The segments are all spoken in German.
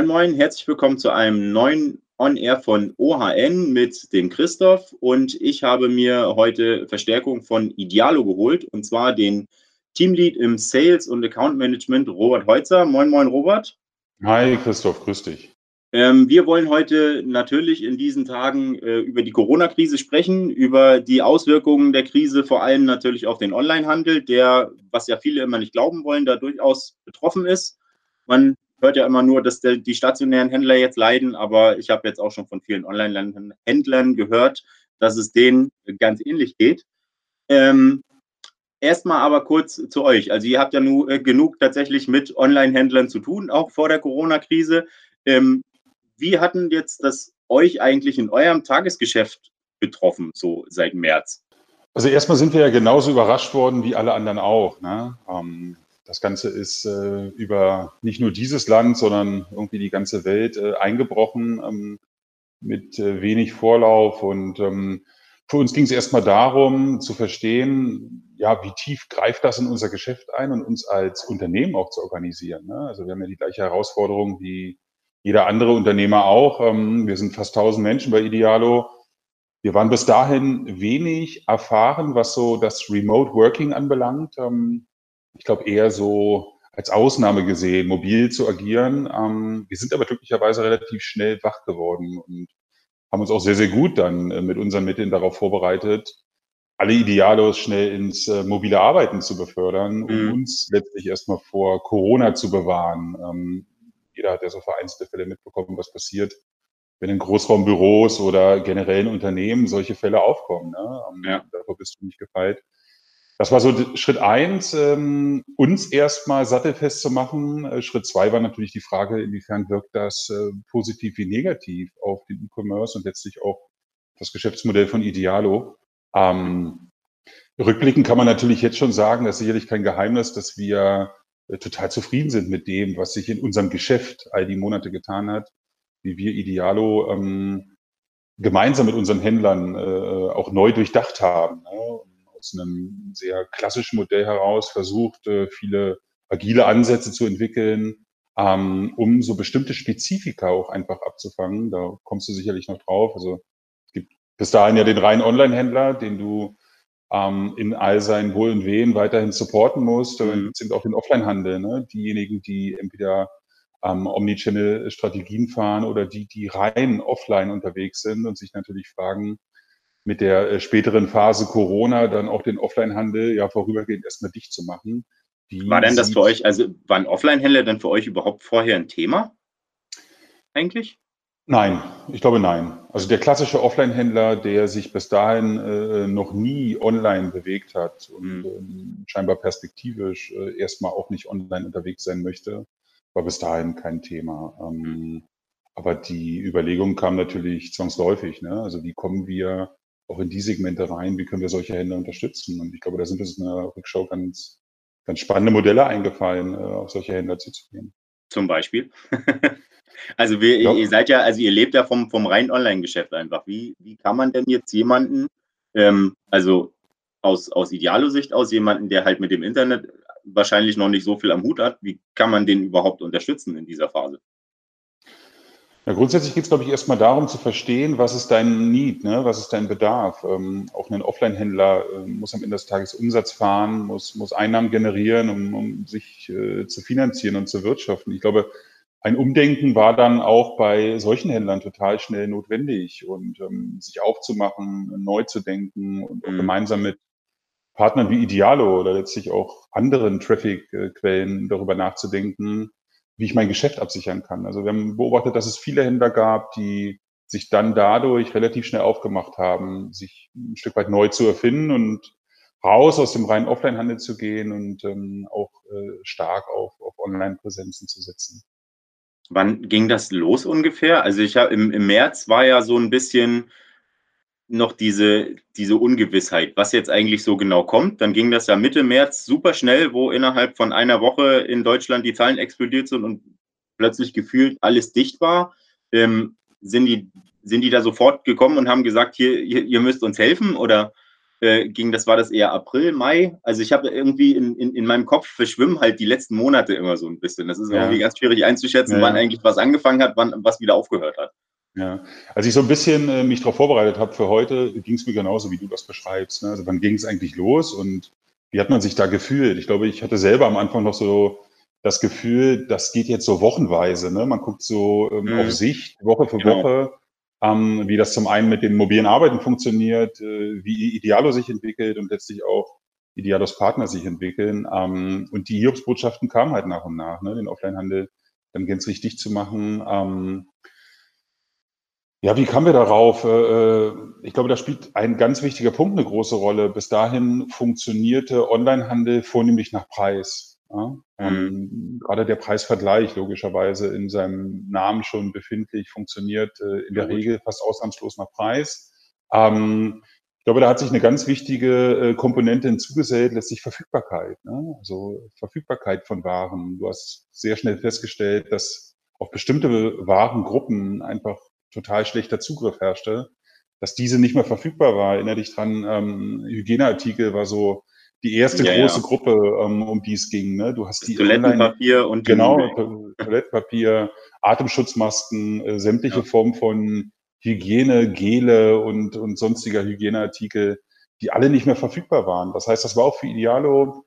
Moin Moin, herzlich willkommen zu einem neuen On-Air von OHN mit dem Christoph und ich habe mir heute Verstärkung von Idealo geholt und zwar den Teamlead im Sales und Account Management Robert Heutzer. Moin Moin Robert. Hi Christoph, grüß dich. Ähm, wir wollen heute natürlich in diesen Tagen äh, über die Corona-Krise sprechen, über die Auswirkungen der Krise, vor allem natürlich auf den Onlinehandel, der, was ja viele immer nicht glauben wollen, da durchaus betroffen ist. Man hört ja immer nur, dass der, die stationären Händler jetzt leiden, aber ich habe jetzt auch schon von vielen Online-Händlern gehört, dass es denen ganz ähnlich geht. Ähm, Erstmal aber kurz zu euch. Also ihr habt ja nur äh, genug tatsächlich mit Online-Händlern zu tun, auch vor der Corona-Krise. Ähm, wie hatten jetzt das euch eigentlich in eurem Tagesgeschäft betroffen, so seit März? Also erstmal sind wir ja genauso überrascht worden wie alle anderen auch. Ne? Ähm, das Ganze ist äh, über nicht nur dieses Land, sondern irgendwie die ganze Welt äh, eingebrochen ähm, mit äh, wenig Vorlauf. Und ähm, für uns ging es erstmal darum zu verstehen, ja, wie tief greift das in unser Geschäft ein und uns als Unternehmen auch zu organisieren. Ne? Also wir haben ja die gleiche Herausforderung wie jeder andere Unternehmer auch. Ähm, wir sind fast 1000 Menschen bei Idealo. Wir waren bis dahin wenig erfahren, was so das Remote Working anbelangt. Ähm, ich glaube eher so als Ausnahme gesehen, mobil zu agieren. Ähm, wir sind aber glücklicherweise relativ schnell wach geworden und haben uns auch sehr, sehr gut dann äh, mit unseren Mitteln darauf vorbereitet, alle Idealos schnell ins äh, mobile Arbeiten zu befördern, um mhm. uns letztlich erstmal vor Corona zu bewahren jeder hat ja so vereinzelte Fälle mitbekommen, was passiert, wenn in Großraumbüros oder generell in Unternehmen solche Fälle aufkommen. Ne? Ja. Davor bist du nicht gefeit. Das war so Schritt eins, ähm, uns erstmal sattelfest zu machen. Äh, Schritt zwei war natürlich die Frage, inwiefern wirkt das äh, positiv wie negativ auf den E-Commerce und letztlich auch das Geschäftsmodell von Idealo. Ähm, rückblickend kann man natürlich jetzt schon sagen, das ist sicherlich kein Geheimnis, dass wir äh, total zufrieden sind mit dem, was sich in unserem Geschäft all die Monate getan hat, wie wir Idealo ähm, gemeinsam mit unseren Händlern äh, auch neu durchdacht haben. Ne? Aus einem sehr klassischen Modell heraus versucht, äh, viele agile Ansätze zu entwickeln, ähm, um so bestimmte Spezifika auch einfach abzufangen. Da kommst du sicherlich noch drauf. Also es gibt bis dahin ja den reinen Online-Händler, den du ähm, in all seinen Wohl und Wehen weiterhin supporten muss. Mhm. sind auch den Offline-Handel, ne? diejenigen, die entweder ähm, Omnichannel-Strategien fahren oder die, die rein offline unterwegs sind und sich natürlich fragen, mit der äh, späteren Phase Corona dann auch den Offline-Handel ja vorübergehend erstmal dicht zu machen. Die War denn das für euch, also waren Offline-Händler denn für euch überhaupt vorher ein Thema? Eigentlich? Nein, ich glaube nein. Also der klassische Offline-Händler, der sich bis dahin äh, noch nie online bewegt hat und äh, scheinbar perspektivisch äh, erstmal auch nicht online unterwegs sein möchte, war bis dahin kein Thema. Ähm, aber die Überlegung kam natürlich zwangsläufig. Ne? Also wie kommen wir auch in die Segmente rein? Wie können wir solche Händler unterstützen? Und ich glaube, da sind uns in der Rückschau ganz, ganz spannende Modelle eingefallen, äh, auf solche Händler zuzugehen. Zum Beispiel. Also wir, ja. ihr seid ja, also ihr lebt ja vom, vom reinen Online-Geschäft einfach. Wie, wie kann man denn jetzt jemanden, ähm, also aus, aus Idealo-Sicht aus, jemanden, der halt mit dem Internet wahrscheinlich noch nicht so viel am Hut hat, wie kann man den überhaupt unterstützen in dieser Phase? Ja, grundsätzlich geht es, glaube ich, erstmal darum zu verstehen, was ist dein Need, ne? was ist dein Bedarf. Ähm, auch ein Offline-Händler äh, muss am Ende des Tages Umsatz fahren, muss, muss Einnahmen generieren, um, um sich äh, zu finanzieren und zu wirtschaften. Ich glaube, ein Umdenken war dann auch bei solchen Händlern total schnell notwendig und ähm, sich aufzumachen, neu zu denken und mhm. gemeinsam mit Partnern wie Idealo oder letztlich auch anderen Traffic-Quellen darüber nachzudenken, wie ich mein Geschäft absichern kann. Also wir haben beobachtet, dass es viele Händler gab, die sich dann dadurch relativ schnell aufgemacht haben, sich ein Stück weit neu zu erfinden und raus aus dem reinen Offline-Handel zu gehen und ähm, auch äh, stark auf, auf Online-Präsenzen zu setzen. Wann ging das los ungefähr? Also ich habe im, im März war ja so ein bisschen noch diese, diese Ungewissheit, was jetzt eigentlich so genau kommt. Dann ging das ja Mitte März super schnell, wo innerhalb von einer Woche in Deutschland die Zahlen explodiert sind und plötzlich gefühlt alles dicht war. Ähm, sind, die, sind die da sofort gekommen und haben gesagt, hier, hier, ihr müsst uns helfen? Oder äh, ging, das war das eher April, Mai. Also ich habe irgendwie in, in, in meinem Kopf verschwimmen halt die letzten Monate immer so ein bisschen. Das ist ja. irgendwie ganz schwierig einzuschätzen, ja. wann eigentlich was angefangen hat, wann was wieder aufgehört hat. Ja, als ich so ein bisschen äh, mich darauf vorbereitet habe für heute, ging es mir genauso, wie du das beschreibst. Ne? Also wann ging es eigentlich los und wie hat man sich da gefühlt? Ich glaube, ich hatte selber am Anfang noch so das Gefühl, das geht jetzt so wochenweise. Ne? Man guckt so ähm, mhm. auf Sicht, Woche für genau. Woche ähm, wie das zum einen mit dem mobilen Arbeiten funktioniert, äh, wie Idealo sich entwickelt und letztlich auch Idealos Partner sich entwickeln. Ähm, und die Hiobsbotschaften kamen halt nach und nach, ne, den Offline-Handel dann gänzlich dicht zu machen. Ähm, ja, wie kamen wir darauf? Äh, äh, ich glaube, da spielt ein ganz wichtiger Punkt eine große Rolle. Bis dahin funktionierte Onlinehandel vornehmlich nach Preis. Ja, ähm, gerade der Preisvergleich logischerweise in seinem Namen schon befindlich funktioniert äh, in der Regel fast ausnahmslos nach Preis. Ähm, ich glaube, da hat sich eine ganz wichtige Komponente hinzugesellt, letztlich Verfügbarkeit. Ne? Also Verfügbarkeit von Waren. Du hast sehr schnell festgestellt, dass auf bestimmte Warengruppen einfach total schlechter Zugriff herrschte, dass diese nicht mehr verfügbar war. Erinnere dich dran, ähm, Hygieneartikel war so die erste ja, große ja. Gruppe, ähm, um die es ging. Ne? Du hast die Toilettenpapier und genau Toilettenpapier, Atemschutzmasken, äh, sämtliche ja. Formen von Hygiene, Gele und und sonstiger Hygieneartikel, die alle nicht mehr verfügbar waren. Das heißt, das war auch für Idealo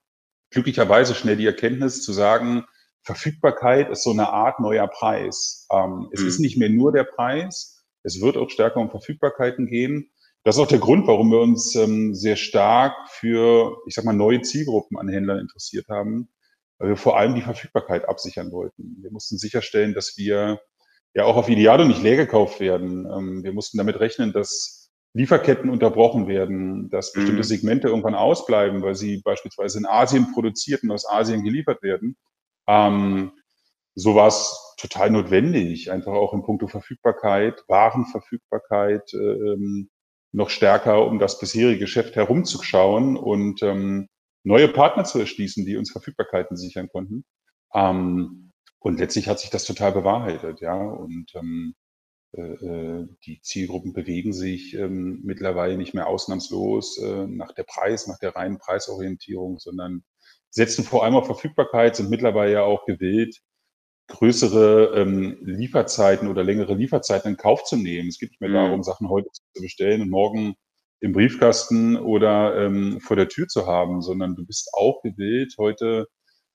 glücklicherweise schnell die Erkenntnis zu sagen, Verfügbarkeit ist so eine Art neuer Preis. Ähm, es mhm. ist nicht mehr nur der Preis, es wird auch stärker um Verfügbarkeiten gehen. Das ist auch der Grund, warum wir uns ähm, sehr stark für, ich sag mal, neue Zielgruppen an Händlern interessiert haben, weil wir vor allem die Verfügbarkeit absichern wollten. Wir mussten sicherstellen, dass wir ja auch auf Idealo nicht leer gekauft werden. Ähm, wir mussten damit rechnen, dass Lieferketten unterbrochen werden, dass bestimmte mhm. Segmente irgendwann ausbleiben, weil sie beispielsweise in Asien produziert und aus Asien geliefert werden. Ähm, so war es total notwendig, einfach auch in puncto Verfügbarkeit, Warenverfügbarkeit, äh, ähm, noch stärker um das bisherige Geschäft herumzuschauen und ähm, neue Partner zu erschließen, die uns Verfügbarkeiten sichern konnten. Ähm, und letztlich hat sich das total bewahrheitet, ja. Und ähm, äh, äh, die Zielgruppen bewegen sich ähm, mittlerweile nicht mehr ausnahmslos äh, nach der Preis, nach der reinen Preisorientierung, sondern setzen vor allem auf Verfügbarkeit, sind mittlerweile ja auch gewillt, größere ähm, Lieferzeiten oder längere Lieferzeiten in Kauf zu nehmen. Es geht nicht mehr mhm. darum, Sachen heute zu bestellen und morgen im Briefkasten oder ähm, vor der Tür zu haben, sondern du bist auch gewillt, heute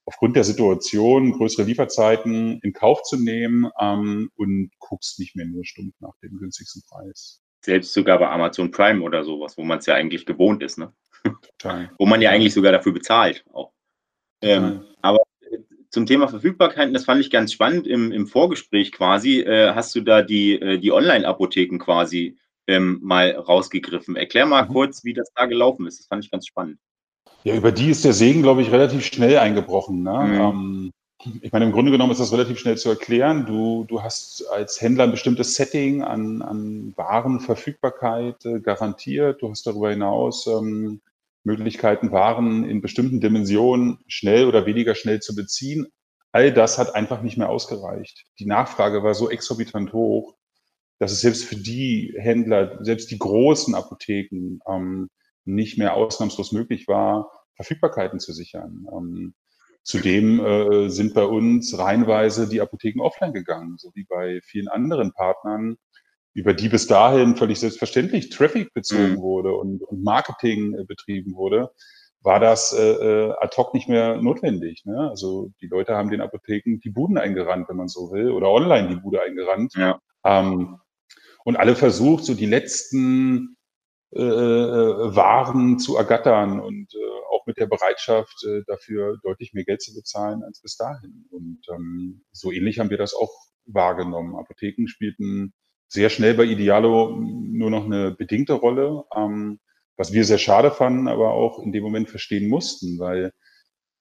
aufgrund der Situation größere Lieferzeiten in Kauf zu nehmen ähm, und guckst nicht mehr nur stumpf nach dem günstigsten Preis. Selbst sogar bei Amazon Prime oder sowas, wo man es ja eigentlich gewohnt ist, ne? Total. wo man ja eigentlich sogar dafür bezahlt auch. Ähm, aber zum Thema Verfügbarkeit, das fand ich ganz spannend im, im Vorgespräch quasi, äh, hast du da die, äh, die Online-Apotheken quasi ähm, mal rausgegriffen. Erklär mal mhm. kurz, wie das da gelaufen ist. Das fand ich ganz spannend. Ja, über die ist der Segen, glaube ich, relativ schnell eingebrochen. Ne? Mhm. Ähm, ich meine, im Grunde genommen ist das relativ schnell zu erklären. Du, du hast als Händler ein bestimmtes Setting an, an Warenverfügbarkeit äh, garantiert. Du hast darüber hinaus ähm, Möglichkeiten, Waren in bestimmten Dimensionen schnell oder weniger schnell zu beziehen. All das hat einfach nicht mehr ausgereicht. Die Nachfrage war so exorbitant hoch, dass es selbst für die Händler, selbst die großen Apotheken ähm, nicht mehr ausnahmslos möglich war, Verfügbarkeiten zu sichern. Ähm, zudem äh, sind bei uns reihenweise die Apotheken offline gegangen, so wie bei vielen anderen Partnern über die bis dahin völlig selbstverständlich Traffic bezogen mhm. wurde und, und, Marketing äh, betrieben wurde, war das äh, äh, ad hoc nicht mehr notwendig. Ne? Also die Leute haben den Apotheken die Buden eingerannt, wenn man so will, oder online die Bude eingerannt. Ja. Ähm, und alle versucht, so die letzten äh, äh, Waren zu ergattern und äh, auch mit der Bereitschaft, äh, dafür deutlich mehr Geld zu bezahlen als bis dahin. Und ähm, so ähnlich haben wir das auch wahrgenommen. Apotheken spielten sehr schnell bei Idealo nur noch eine bedingte Rolle, ähm, was wir sehr schade fanden, aber auch in dem Moment verstehen mussten, weil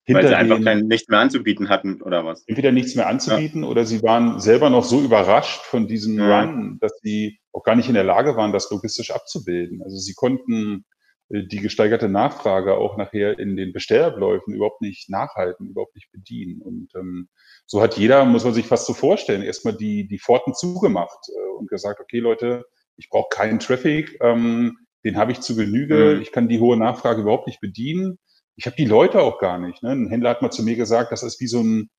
hinter weil sie einfach kein, nichts mehr anzubieten hatten oder was? Entweder nichts mehr anzubieten ja. oder sie waren selber noch so überrascht von diesem ja. Run, dass sie auch gar nicht in der Lage waren, das logistisch abzubilden. Also sie konnten äh, die gesteigerte Nachfrage auch nachher in den Bestellabläufen überhaupt nicht nachhalten, überhaupt nicht bedienen. Und ähm, so hat jeder, muss man sich fast so vorstellen, erstmal die, die Pforten zugemacht äh, und gesagt, okay Leute, ich brauche keinen Traffic, ähm, den habe ich zu Genüge, mhm. ich kann die hohe Nachfrage überhaupt nicht bedienen. Ich habe die Leute auch gar nicht. Ne? Ein Händler hat mal zu mir gesagt, das ist wie so ein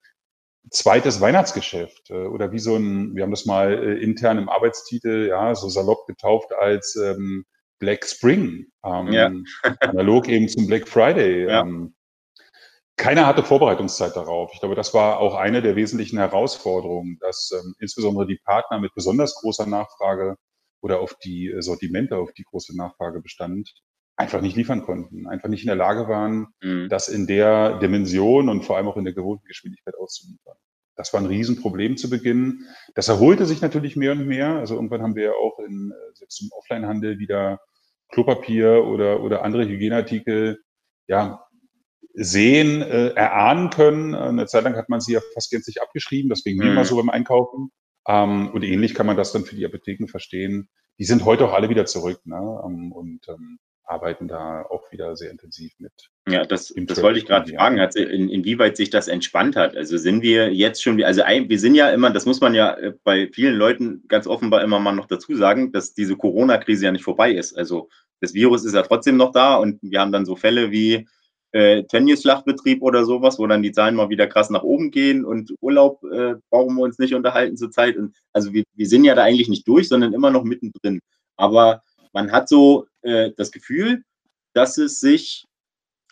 zweites Weihnachtsgeschäft äh, oder wie so ein, wir haben das mal äh, intern im Arbeitstitel, ja, so salopp getauft als ähm, Black Spring, ähm, ja. analog eben zum Black Friday. Ja. Ähm, keiner hatte Vorbereitungszeit darauf. Ich glaube, das war auch eine der wesentlichen Herausforderungen, dass ähm, insbesondere die Partner mit besonders großer Nachfrage oder auf die Sortimente, auf die große Nachfrage bestand, einfach nicht liefern konnten, einfach nicht in der Lage waren, mhm. das in der Dimension und vor allem auch in der gewohnten Geschwindigkeit auszuliefern. Das war ein Riesenproblem zu Beginn. Das erholte sich natürlich mehr und mehr. Also irgendwann haben wir ja auch in, äh, selbst im Offline-Handel wieder Klopapier oder, oder andere Hygieneartikel, ja, sehen, äh, erahnen können. Eine Zeit lang hat man sie ja fast gänzlich abgeschrieben, deswegen mhm. immer so beim Einkaufen. Ähm, und ähnlich kann man das dann für die Apotheken verstehen. Die sind heute auch alle wieder zurück. Ne? Ähm, und ähm, arbeiten da auch wieder sehr intensiv mit. Ja, das, das wollte ich gerade fragen, also in, inwieweit sich das entspannt hat. Also sind wir jetzt schon, also wir sind ja immer, das muss man ja äh, bei vielen Leuten ganz offenbar immer mal noch dazu sagen, dass diese Corona-Krise ja nicht vorbei ist. Also das Virus ist ja trotzdem noch da und wir haben dann so Fälle wie äh, Tönnies-Schlachtbetrieb oder sowas, wo dann die Zahlen mal wieder krass nach oben gehen und Urlaub äh, brauchen wir uns nicht unterhalten zurzeit. Und also wir, wir sind ja da eigentlich nicht durch, sondern immer noch mittendrin. Aber man hat so äh, das Gefühl, dass es sich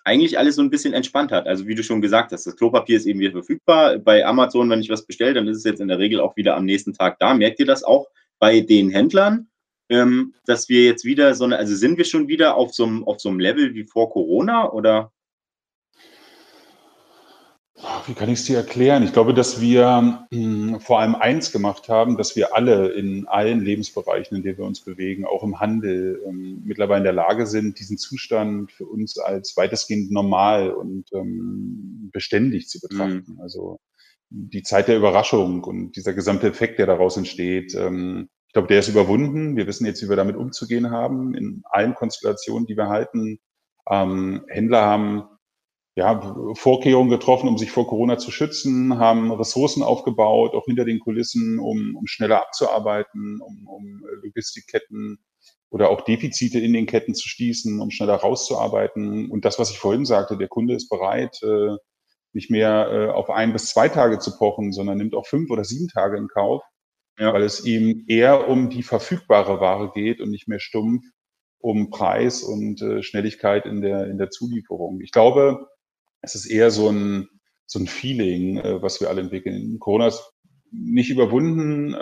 eigentlich alles so ein bisschen entspannt hat. Also wie du schon gesagt hast, das Klopapier ist eben wieder verfügbar. Bei Amazon, wenn ich was bestelle, dann ist es jetzt in der Regel auch wieder am nächsten Tag da. Merkt ihr das auch bei den Händlern, ähm, dass wir jetzt wieder so eine, also sind wir schon wieder auf so einem, auf so einem Level wie vor Corona oder? Wie kann ich es dir erklären? Ich glaube, dass wir mh, hm, vor allem eins gemacht haben, dass wir alle in allen Lebensbereichen, in denen wir uns bewegen, auch im Handel, ähm, mittlerweile in der Lage sind, diesen Zustand für uns als weitestgehend normal und ähm, beständig zu betrachten. Mhm. Also die Zeit der Überraschung und dieser gesamte Effekt, der daraus entsteht, ähm, ich glaube, der ist überwunden. Wir wissen jetzt, wie wir damit umzugehen haben, in allen Konstellationen, die wir halten. Händler haben ja, Vorkehrungen getroffen, um sich vor Corona zu schützen, haben Ressourcen aufgebaut, auch hinter den Kulissen, um, um schneller abzuarbeiten, um, um Logistikketten oder auch Defizite in den Ketten zu schließen, um schneller rauszuarbeiten. Und das, was ich vorhin sagte, der Kunde ist bereit, äh, nicht mehr äh, auf ein bis zwei Tage zu pochen, sondern nimmt auch fünf oder sieben Tage in Kauf, ja. weil es ihm eher um die verfügbare Ware geht und nicht mehr stumpf um Preis und äh, Schnelligkeit in der, in der Zulieferung. Ich glaube, es ist eher so ein, so ein Feeling, äh, was wir alle entwickeln. Corona ist nicht überwunden.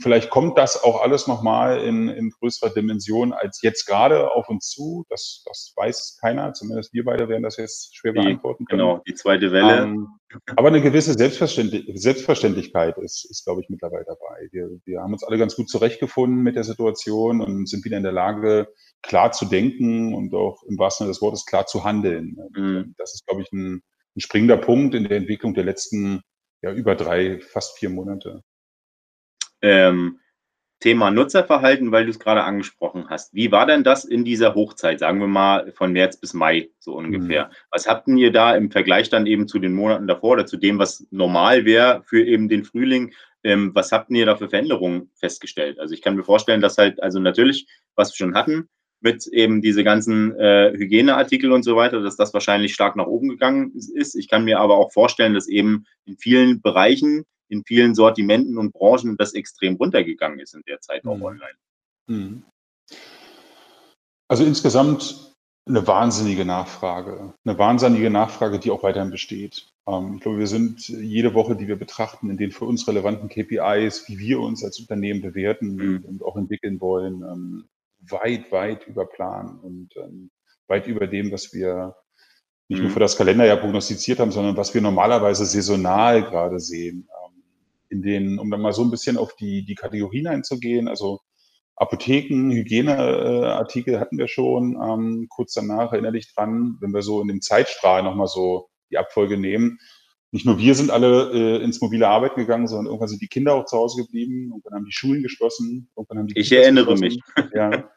Vielleicht kommt das auch alles nochmal in, in größerer Dimension als jetzt gerade auf uns zu. Das, das weiß keiner. Zumindest wir beide werden das jetzt schwer beantworten können. Genau, die zweite Welle. Ähm, aber eine gewisse Selbstverständlich Selbstverständlichkeit ist, ist, glaube ich, mittlerweile dabei. Wir, wir haben uns alle ganz gut zurechtgefunden mit der Situation und sind wieder in der Lage, klar zu denken und auch im wahrsten Sinne des Wortes klar zu handeln. Mhm. Das ist, glaube ich, ein, ein springender Punkt in der Entwicklung der letzten ja, über drei, fast vier Monate. Ähm, Thema Nutzerverhalten, weil du es gerade angesprochen hast. Wie war denn das in dieser Hochzeit, sagen wir mal von März bis Mai so ungefähr? Mhm. Was habt ihr da im Vergleich dann eben zu den Monaten davor oder zu dem, was normal wäre für eben den Frühling? Ähm, was habt ihr da für Veränderungen festgestellt? Also ich kann mir vorstellen, dass halt, also natürlich, was wir schon hatten, mit eben diese ganzen äh, Hygieneartikel und so weiter, dass das wahrscheinlich stark nach oben gegangen ist. Ich kann mir aber auch vorstellen, dass eben in vielen Bereichen, in vielen Sortimenten und Branchen das extrem runtergegangen ist in der Zeit mhm. auch online. Mhm. Also insgesamt eine wahnsinnige Nachfrage, eine wahnsinnige Nachfrage, die auch weiterhin besteht. Ähm, ich glaube, wir sind jede Woche, die wir betrachten, in den für uns relevanten KPIs, wie wir uns als Unternehmen bewerten mhm. und auch entwickeln wollen, ähm, weit, weit über Plan und ähm, weit über dem, was wir nicht nur mhm. für das Kalenderjahr prognostiziert haben, sondern was wir normalerweise saisonal gerade sehen. In denen, um dann mal so ein bisschen auf die, die Kategorien einzugehen, also Apotheken, Hygieneartikel hatten wir schon, ähm, kurz danach erinnere ich dran, wenn wir so in dem Zeitstrahl nochmal so die Abfolge nehmen. Nicht nur wir sind alle äh, ins mobile Arbeiten gegangen, sondern irgendwann sind die Kinder auch zu Hause geblieben, irgendwann haben die Schulen geschlossen, irgendwann haben die Ich erinnere geschlossen. mich. Ja.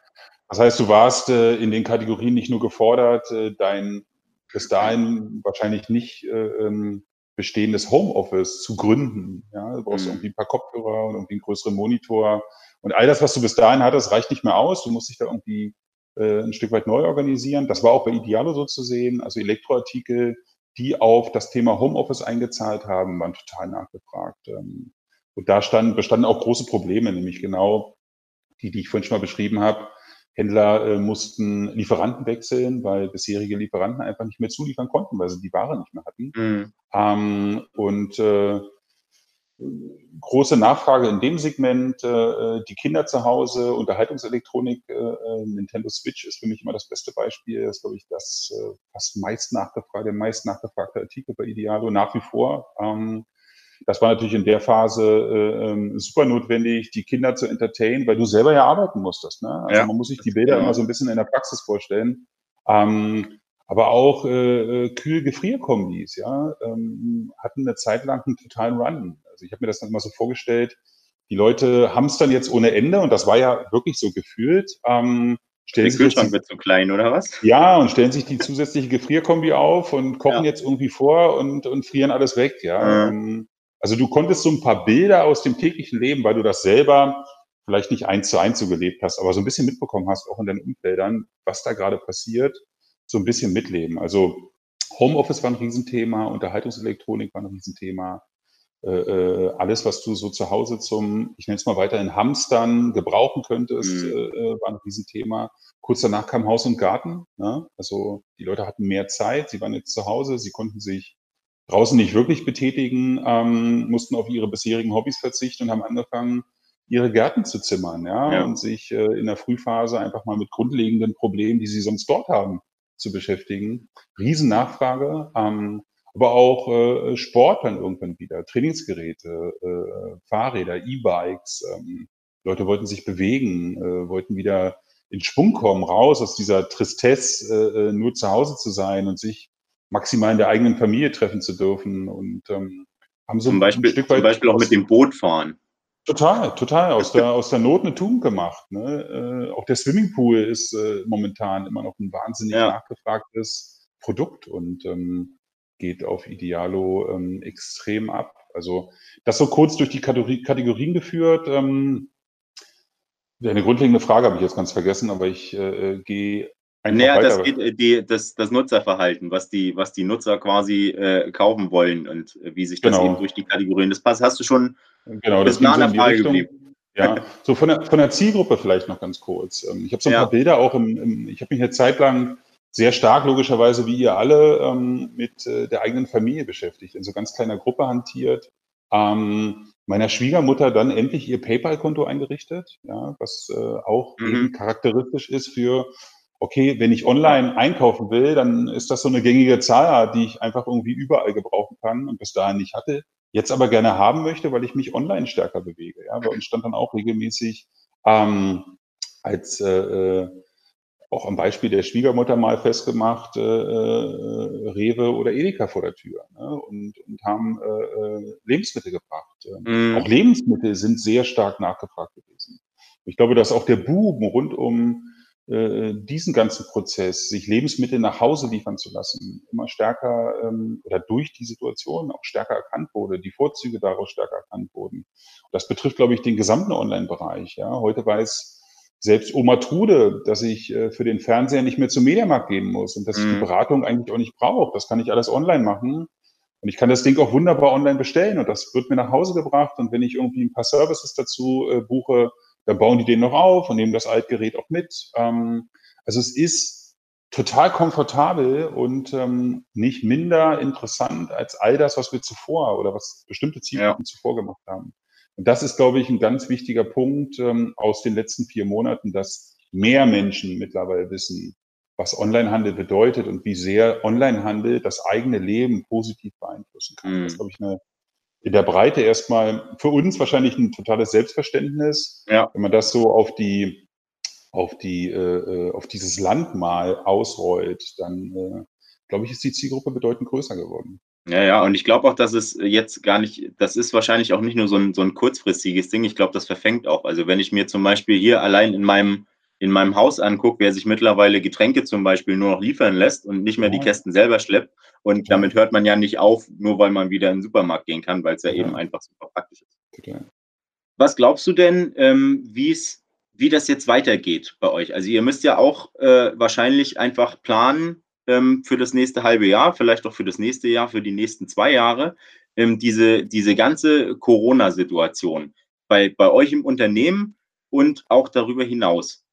Das heißt, du warst äh, in den Kategorien nicht nur gefordert, äh, dein bis dahin wahrscheinlich nicht äh, ähm, bestehendes Homeoffice zu gründen. Ja, du brauchst mhm. irgendwie ein paar Kopfhörer und irgendwie einen größeren Monitor. Und all das, was du bis dahin hattest, reicht nicht mehr aus. Du musst dich da irgendwie äh, ein Stück weit neu organisieren. Das war auch bei Idealo so zu sehen. Also Elektroartikel, die auf das Thema Homeoffice eingezahlt haben, waren total nachgefragt. Ähm, und da stand, bestanden auch große Probleme, nämlich genau die, die ich vorhin schon mal beschrieben habe. Händler äh, mussten Lieferanten wechseln, weil bisherige Lieferanten einfach nicht mehr zuliefern konnten, weil sie die Ware nicht mehr hatten. Mhm. Ähm, und äh, große Nachfrage in dem Segment, äh, die Kinder zu Hause, Unterhaltungselektronik, äh, äh, Nintendo Switch ist für mich immer das beste Beispiel. Das ist, glaube ich, das äh, fast meist nachgefragte, der meist nachgefragte Artikel bei Idealo nach wie vor. Ähm, das war natürlich in der Phase äh, ähm, super notwendig, die Kinder zu entertainen, weil du selber ja arbeiten musstest. Ne? Also ja. man muss sich die Bilder ja. immer so ein bisschen in der Praxis vorstellen. Ähm, aber auch äh, äh Kühl-Gefrierkombis, ja, ähm, hatten eine Zeit lang einen totalen Run. Also ich habe mir das dann immer so vorgestellt, die Leute dann jetzt ohne Ende und das war ja wirklich so gefühlt. Ähm, stellen Der Kühlschrank wird zu klein, oder was? Ja, und stellen sich die zusätzliche Gefrierkombi auf und kochen ja. jetzt irgendwie vor und, und frieren alles weg, ja. Mhm. Also du konntest so ein paar Bilder aus dem täglichen Leben, weil du das selber vielleicht nicht eins zu eins so gelebt hast, aber so ein bisschen mitbekommen hast, auch in deinen Umfeldern, was da gerade passiert, so ein bisschen mitleben. Also Homeoffice war ein Riesenthema, Unterhaltungselektronik war ein Riesenthema, äh, äh, alles, was du so zu Hause zum, ich nenne es mal weiter, in Hamstern gebrauchen könntest, mhm. äh, war ein Riesenthema. Kurz danach kam Haus und Garten. Ne? Also die Leute hatten mehr Zeit, sie waren jetzt zu Hause, sie konnten sich draußen nicht wirklich betätigen, ähm, mussten auf ihre bisherigen Hobbys verzichten und haben angefangen, ihre Gärten zu zimmern, ja, ja. und sich äh, in der Frühphase einfach mal mit grundlegenden Problemen, die sie sonst dort haben, zu beschäftigen. Riesennachfrage, ähm, aber auch äh, Sport dann irgendwann wieder, Trainingsgeräte, äh, Fahrräder, E-Bikes. Ähm, Leute wollten sich bewegen, äh, wollten wieder in Schwung kommen, raus aus dieser Tristesse, äh, äh nur zu Hause zu sein und sich maximal in der eigenen Familie treffen zu dürfen und ähm, haben so zum Beispiel, ein Stück weit zum Beispiel auch mit dem Boot fahren. Total, total. Aus der, aus der Not eine Tugend gemacht. Ne? Äh, auch der Swimmingpool ist äh, momentan immer noch ein wahnsinnig ja. nachgefragtes Produkt und ähm, geht auf Idealo ähm, extrem ab. Also das so kurz durch die Kategorie, Kategorien geführt. Ähm, eine grundlegende Frage habe ich jetzt ganz vergessen, aber ich äh, äh gehe naja, das geht äh, die, das, das Nutzerverhalten, was die, was die Nutzer quasi äh, kaufen wollen und äh, wie sich das genau. eben durch die Kategorien. Das passt, hast du schon genau, das nah an der Frage geblieben. Ja, so von der, von der Zielgruppe vielleicht noch ganz kurz. Ähm, ich habe so ein ja. paar Bilder auch im, im ich habe mich eine Zeit lang sehr stark, logischerweise, wie ihr alle, ähm, mit äh, der eigenen Familie beschäftigt, in so ganz kleiner Gruppe hantiert. Ähm, meiner Schwiegermutter dann endlich ihr PayPal-Konto eingerichtet, ja, was äh, auch mhm. eben charakteristisch ist für okay, wenn ich online einkaufen will, dann ist das so eine gängige Zahl, die ich einfach irgendwie überall gebrauchen kann und bis dahin nicht hatte. Jetzt aber gerne haben möchte, weil ich mich online stärker bewege. Ja, bei uns stand dann auch regelmäßig ähm, als äh, äh auch am Beispiel der Schwiegermutter mal festgemacht, äh, äh, Rewe oder Edeka vor der Tür ne? und, und haben äh, äh Lebensmittel gebracht. Mm. Auch Lebensmittel sind sehr stark nachgefragt gewesen. Ich glaube, dass auch der Boom rund um diesen ganzen Prozess, sich Lebensmittel nach Hause liefern zu lassen, immer stärker ähm, oder durch die Situation auch stärker erkannt wurde, die Vorzüge daraus stärker erkannt wurden. Das betrifft, glaube ich, den gesamten Online-Bereich. Ja. Heute weiß selbst Oma Trude, dass ich äh, für den Fernseher nicht mehr zum Mediamarkt gehen muss und dass mhm. ich die mhm. Beratung eigentlich auch nicht brauche. Das kann ich alles online machen. Und ich kann das Ding auch wunderbar online bestellen und das wird mir nach Hause gebracht. Und wenn ich irgendwie ein paar Services dazu äh, buche, dann bauen die den noch auf und nehmen das Altgerät auch mit. Ähm, also es ist total komfortabel und ähm, nicht minder interessant als all das, was wir zuvor oder was bestimmte Zielgruppen ja. zuvor gemacht haben. Und das ist, glaube ich, ein ganz wichtiger Punkt ähm, aus den letzten vier Monaten, dass mehr Menschen mittlerweile wissen, was Onlinehandel bedeutet und wie sehr Onlinehandel das eigene Leben positiv beeinflussen kann. Mhm. Das ist, glaube ich, eine in der Breite erstmal für uns wahrscheinlich ein totales Selbstverständnis. Ja. Wenn man das so auf die, auf die, äh, äh, auf dieses Land mal ausrollt, dann äh, glaube ich, ist die Zielgruppe bedeutend größer geworden. Ja, ja, und ich glaube auch, dass es jetzt gar nicht, das ist wahrscheinlich auch nicht nur so ein, so ein kurzfristiges Ding. Ich glaube, das verfängt auch. Also wenn ich mir zum Beispiel hier allein in meinem in meinem Haus angucke, wer sich mittlerweile Getränke zum Beispiel nur noch liefern lässt und nicht mehr ja. die Kästen selber schleppt. Und ja. damit hört man ja nicht auf, nur weil man wieder in den Supermarkt gehen kann, weil es ja, ja, eben einfach super praktisch ist. Was glaubst du denn, ähm, wie das jetzt weitergeht bei euch? Also ihr müsst ja auch äh, wahrscheinlich einfach planen ähm, für das nächste halbe Jahr, vielleicht auch für das nächste Jahr, für die nächsten zwei Jahre, ähm, diese, diese ganze Corona-Situation bei, bei euch im Unternehmen und auch darüber hinaus.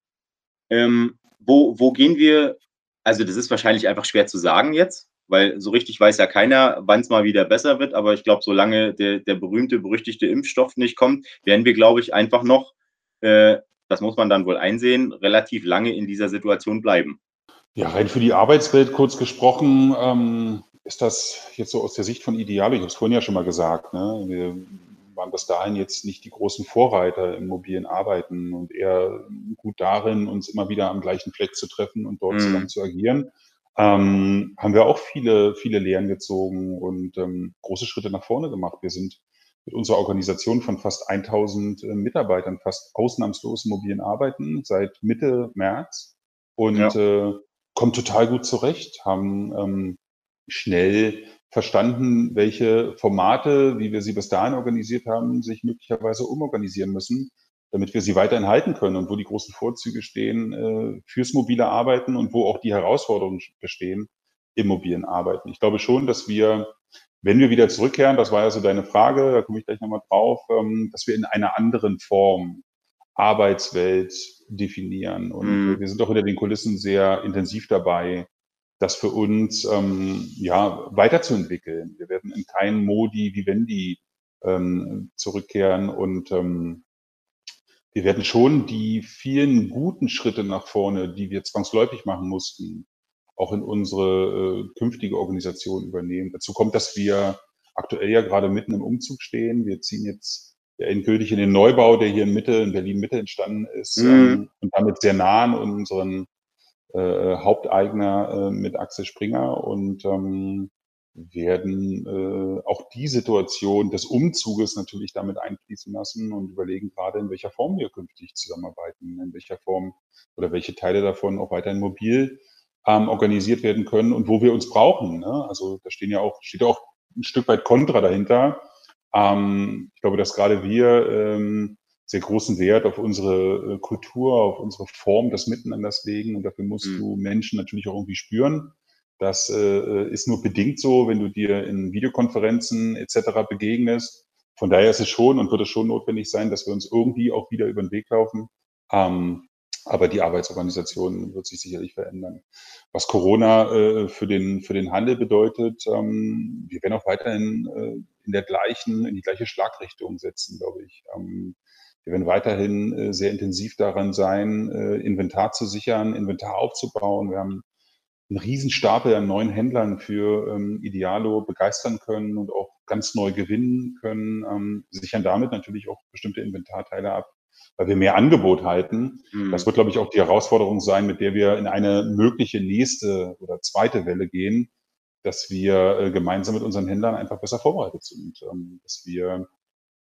Ähm, wo, wo gehen wir, also das ist wahrscheinlich einfach schwer zu sagen jetzt, weil so richtig weiß ja keiner, wann es mal wieder besser wird, aber ich glaube, solange der, der berühmte, berüchtigte Impfstoff nicht kommt, werden wir, glaube ich, einfach noch, äh, das muss man dann wohl einsehen, relativ lange in dieser Situation bleiben. Ja, rein für die Arbeitswelt kurz gesprochen, ähm, ist das jetzt so aus der Sicht von Idealo, ich habe es vorhin ja schon mal gesagt, ne? wir waren bis dahin jetzt nicht die großen Vorreiter im mobilen Arbeiten und eher gut darin, uns immer wieder am gleichen Fleck zu treffen und dort mhm. zusammen zu agieren. Ähm, haben wir auch viele, viele Lehren gezogen und ähm, große Schritte nach vorne gemacht. Wir sind mit unserer Organisation von fast 1000 äh, Mitarbeitern fast ausnahmslos im mobilen Arbeiten seit Mitte März und ja. äh, kommen total gut zurecht, haben ähm, schnell verstanden, welche Formate, wie wir sie bis dahin organisiert haben, sich möglicherweise umorganisieren müssen, damit wir sie weiterhin halten können und wo die großen Vorzüge stehen äh, fürs mobile Arbeiten und wo auch die Herausforderungen bestehen im mobilen Arbeiten. Ich glaube schon, dass wir, wenn wir wieder zurückkehren, das war ja so deine Frage, da komme ich gleich nochmal drauf, ähm, dass wir in einer anderen Form Arbeitswelt definieren. Und mhm. wir sind auch hinter den Kulissen sehr intensiv dabei, das für uns ähm, ja weiterzuentwickeln. Wir werden in keinen Modi Vivendi ähm, zurückkehren und ähm, wir werden schon die vielen guten Schritte nach vorne, die wir zwangsläufig machen mussten, auch in unsere äh, künftige Organisation übernehmen. Dazu kommt, dass wir aktuell ja gerade mitten im Umzug stehen. Wir ziehen jetzt ja endgültig in den Neubau, der hier in Mitte, in Berlin Mitte entstanden ist mhm. ähm, und damit sehr nah an unseren äh, Haupteigner äh, mit Axel Springer und ähm, werden äh, auch die Situation des Umzuges natürlich damit einfließen lassen und überlegen gerade, in welcher Form wir künftig zusammenarbeiten, in welcher Form oder welche Teile davon auch weiterhin mobil ähm, organisiert werden können und wo wir uns brauchen. Ne? Also da stehen ja auch, steht auch ein Stück weit Kontra dahinter. Ähm, ich glaube, dass gerade wir ähm, sehr großen Wert auf unsere äh, Kultur, auf unsere Form des Miteinanders legen. Und dafür musst mhm. du Menschen natürlich auch irgendwie spüren. Das äh, ist nur bedingt so, wenn du dir in Videokonferenzen etc. begegnest. Von daher ist es schon und wird es schon notwendig sein, dass wir uns irgendwie auch wieder über den Weg laufen. Ähm, aber die Arbeitsorganisation wird sich sicherlich verändern. Was Corona äh, für, den, für den Handel bedeutet, ähm, wir werden auch weiterhin äh, in der gleichen, in die gleiche Schlagrichtung setzen, glaube ich. Ähm, wir werden weiterhin äh, sehr intensiv daran sein, äh, Inventar zu sichern, Inventar aufzubauen. Wir haben einen Riesenstapel an neuen Händlern für ähm, Idealo begeistern können und auch ganz neu gewinnen können, ähm, sichern damit natürlich auch bestimmte Inventarteile ab, weil wir mehr Angebot halten. Mhm. Das wird, glaube ich, auch die Herausforderung sein, mit der wir in eine mögliche nächste oder zweite Welle gehen, dass wir äh, gemeinsam mit unseren Händlern einfach besser vorbereitet sind, ähm, dass wir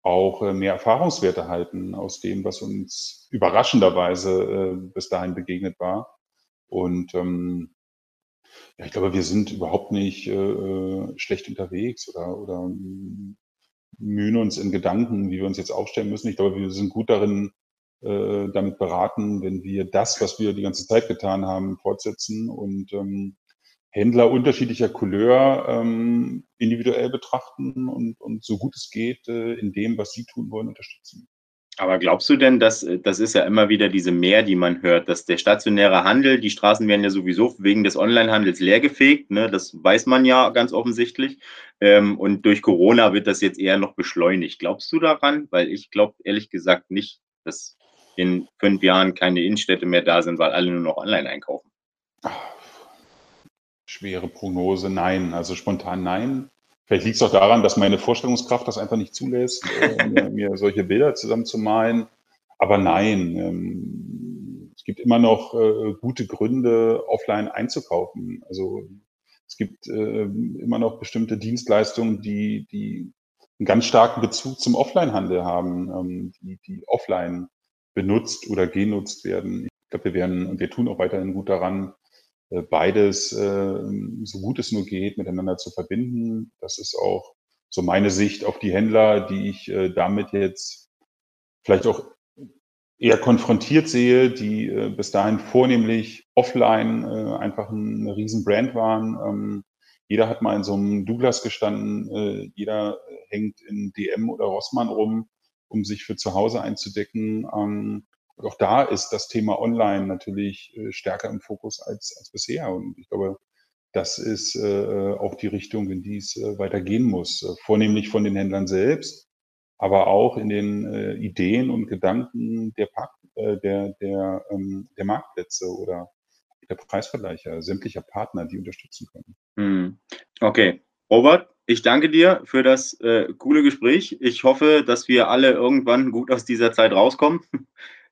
auch äh, mehr Erfahrungswerte halten aus dem, was uns überraschenderweise äh, bis dahin begegnet war. Und ähm, ja, ich glaube, wir sind überhaupt nicht äh, äh schlecht unterwegs oder, oder mühen uns in Gedanken, wie wir uns jetzt aufstellen müssen. Ich glaube, wir sind gut darin, äh, damit beraten, wenn wir das, was wir die ganze Zeit getan haben, fortsetzen und ähm, Händler unterschiedlicher Couleur ähm, individuell betrachten und, und so gut es geht äh, in dem, was sie tun wollen, unterstützen. Aber glaubst du denn, dass das ist ja immer wieder diese Mehr, die man hört, dass der stationäre Handel, die Straßen werden ja sowieso wegen des Onlinehandels leergefegt, ne? das weiß man ja ganz offensichtlich. Ähm, und durch Corona wird das jetzt eher noch beschleunigt. Glaubst du daran? Weil ich glaube ehrlich gesagt nicht, dass in fünf Jahren keine Innenstädte mehr da sind, weil alle nur noch online einkaufen. Ach schwere Prognose, nein. Also spontan nein. Vielleicht liegt es auch daran, dass meine Vorstellungskraft das einfach nicht zulässt, äh, mir, solche Bilder zusammenzumalen. Aber nein, ähm, es gibt immer noch äh, gute Gründe, offline einzukaufen. Also es gibt äh, immer noch bestimmte Dienstleistungen, die, die einen ganz starken Bezug zum Offline-Handel haben, ähm, die, die offline benutzt oder genutzt werden. ich glaube, wir werden und wir tun auch weiterhin gut daran, beides, äh, so gut es nur geht, miteinander zu verbinden. Das ist auch so meine Sicht auf die Händler, die ich äh, damit jetzt vielleicht auch eher konfrontiert sehe, die bis dahin vornehmlich offline einfach eine riesen Brand waren. Ähm, jeder hat mal in so einem Douglas gestanden, jeder hängt in DM oder Rossmann rum, um sich für zu Hause einzudecken. Auch da ist das Thema Online natürlich äh, stärker im Fokus als, als bisher. Und ich glaube, das ist äh, auch die Richtung, in die es äh, weitergehen muss. Vornehmlich von den Händlern selbst, aber auch in den Ideen und Gedanken der, Park, der, der, ähm, der Marktplätze oder der Preisvergleicher, sämtlicher Partner, die unterstützen können. Hm. Okay. Robert, ich danke dir für das coole Gespräch. Ich hoffe, dass wir alle irgendwann gut aus dieser Zeit rauskommen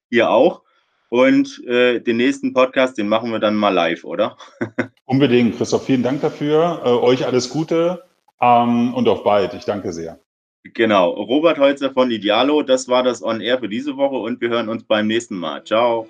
ihr auch. Und äh, den nächsten Podcast, den machen wir dann mal live, oder? Unbedingt, Christoph. Vielen Dank dafür. Äh, euch alles Gute ähm, und auf bald. Ich danke sehr. Genau. Robert Holzer von Idealo, das war das On Air für diese Woche und wir hören uns beim nächsten Mal. Ciao.